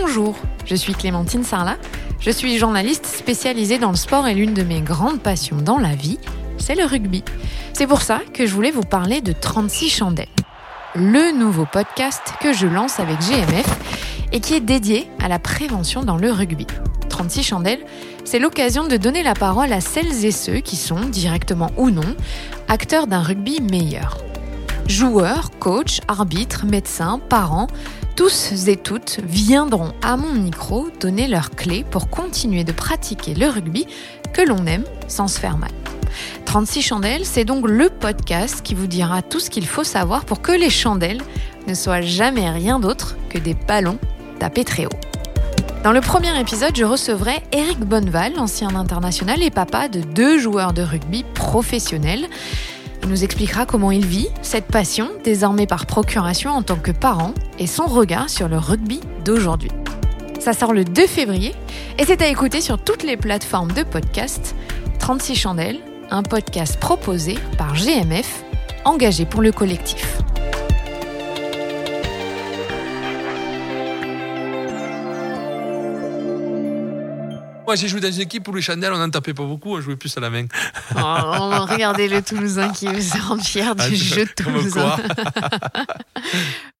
Bonjour, je suis Clémentine Sarlat. Je suis journaliste spécialisée dans le sport et l'une de mes grandes passions dans la vie, c'est le rugby. C'est pour ça que je voulais vous parler de 36 chandelles, le nouveau podcast que je lance avec GMF et qui est dédié à la prévention dans le rugby. 36 chandelles, c'est l'occasion de donner la parole à celles et ceux qui sont, directement ou non, acteurs d'un rugby meilleur. Joueurs, coachs, arbitres, médecins, parents, tous et toutes viendront à mon micro donner leurs clés pour continuer de pratiquer le rugby que l'on aime sans se faire mal. 36 chandelles, c'est donc le podcast qui vous dira tout ce qu'il faut savoir pour que les chandelles ne soient jamais rien d'autre que des ballons tapés très haut. Dans le premier épisode, je recevrai Eric Bonneval, ancien international et papa de deux joueurs de rugby professionnels. Il nous expliquera comment il vit cette passion, désormais par procuration en tant que parent, et son regard sur le rugby d'aujourd'hui. Ça sort le 2 février et c'est à écouter sur toutes les plateformes de podcast. 36 chandelles, un podcast proposé par GMF, engagé pour le collectif. Moi, j'ai joué dans une équipe où les chandelles, on n'en tapait pas beaucoup, on jouait plus à la main. Oh, regardez le Toulousain qui est fier du Ah, jeu de Toulousain.